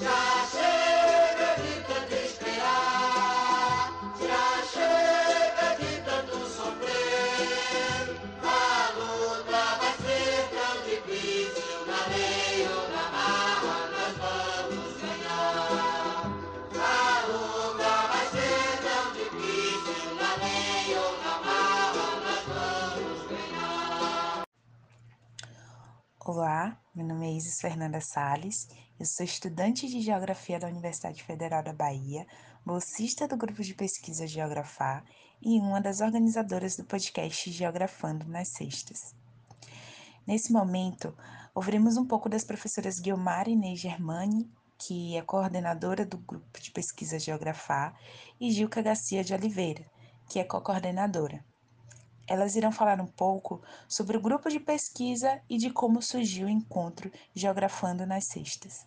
Já Olá, meu nome é Isis Fernanda Sales, eu sou estudante de Geografia da Universidade Federal da Bahia, bolsista do grupo de pesquisa Geografar e uma das organizadoras do podcast Geografando nas Sextas. Nesse momento, ouviremos um pouco das professoras Guilmar Inês Germani, que é coordenadora do grupo de pesquisa Geografar, e Gilca Garcia de Oliveira, que é co-coordenadora. Elas irão falar um pouco sobre o grupo de pesquisa e de como surgiu o encontro Geografando nas Sextas.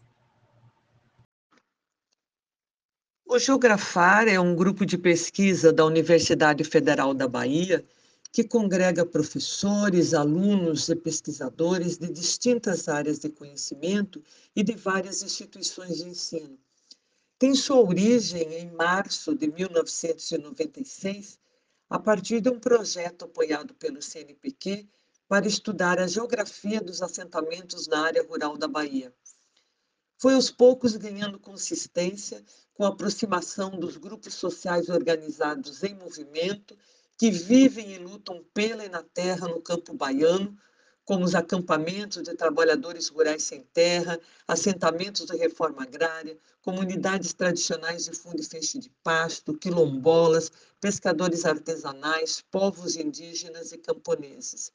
O Geografar é um grupo de pesquisa da Universidade Federal da Bahia que congrega professores, alunos e pesquisadores de distintas áreas de conhecimento e de várias instituições de ensino. Tem sua origem em março de 1996 a partir de um projeto apoiado pelo CNPq para estudar a geografia dos assentamentos na área rural da Bahia. Foi aos poucos ganhando consistência com a aproximação dos grupos sociais organizados em movimento que vivem e lutam pela e na terra no campo baiano, como os acampamentos de trabalhadores rurais sem terra, assentamentos de reforma agrária, comunidades tradicionais de fundo e feixe de pasto, quilombolas, pescadores artesanais, povos indígenas e camponeses.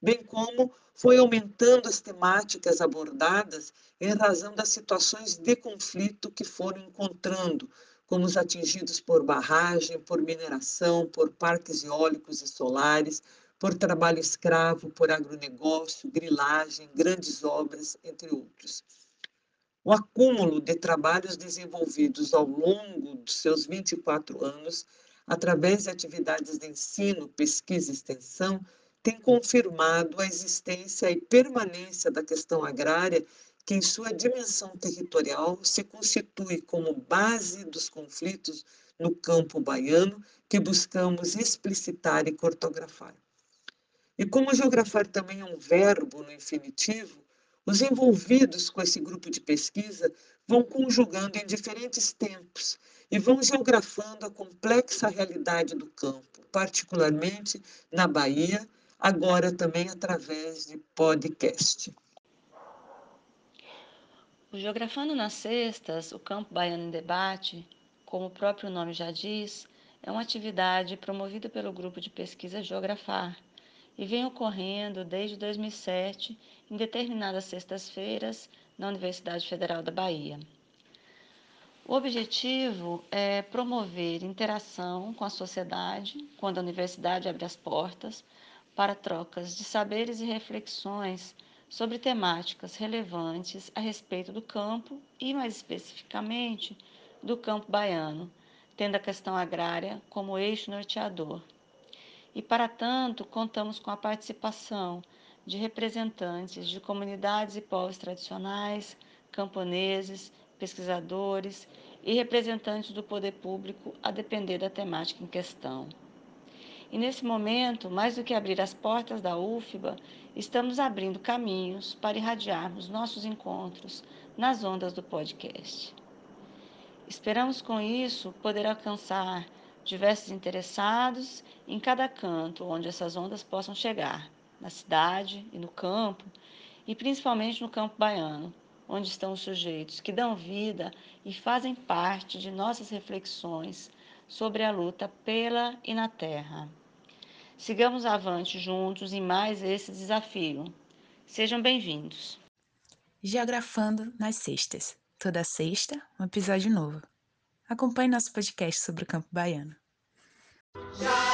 Bem como foi aumentando as temáticas abordadas em razão das situações de conflito que foram encontrando, como os atingidos por barragem, por mineração, por parques eólicos e solares, por trabalho escravo, por agronegócio, grilagem, grandes obras, entre outros. O acúmulo de trabalhos desenvolvidos ao longo dos seus 24 anos, através de atividades de ensino, pesquisa e extensão, tem confirmado a existência e permanência da questão agrária, que em sua dimensão territorial se constitui como base dos conflitos no campo baiano que buscamos explicitar e cartografar. E como geografar também é um verbo no infinitivo, os envolvidos com esse grupo de pesquisa vão conjugando em diferentes tempos e vão geografando a complexa realidade do campo, particularmente na Bahia, agora também através de podcast. O Geografando nas Sextas, o Campo Baiano em Debate, como o próprio nome já diz, é uma atividade promovida pelo grupo de pesquisa Geografar e vem ocorrendo desde 2007 em determinadas sextas-feiras na Universidade Federal da Bahia. O objetivo é promover interação com a sociedade quando a universidade abre as portas para trocas de saberes e reflexões sobre temáticas relevantes a respeito do campo e, mais especificamente, do campo baiano, tendo a questão agrária como eixo norteador e, para tanto, contamos com a participação de representantes de comunidades e povos tradicionais, camponeses, pesquisadores e representantes do poder público, a depender da temática em questão. E nesse momento, mais do que abrir as portas da UFBA, estamos abrindo caminhos para irradiarmos nossos encontros nas ondas do podcast. Esperamos com isso poder alcançar diversos interessados em cada canto onde essas ondas possam chegar, na cidade e no campo, e principalmente no campo baiano, onde estão os sujeitos que dão vida e fazem parte de nossas reflexões sobre a luta pela e na terra. Sigamos avante juntos em mais esse desafio. Sejam bem-vindos. Geografando nas sextas. Toda sexta, um episódio novo. Acompanhe nosso podcast sobre o campo baiano. Já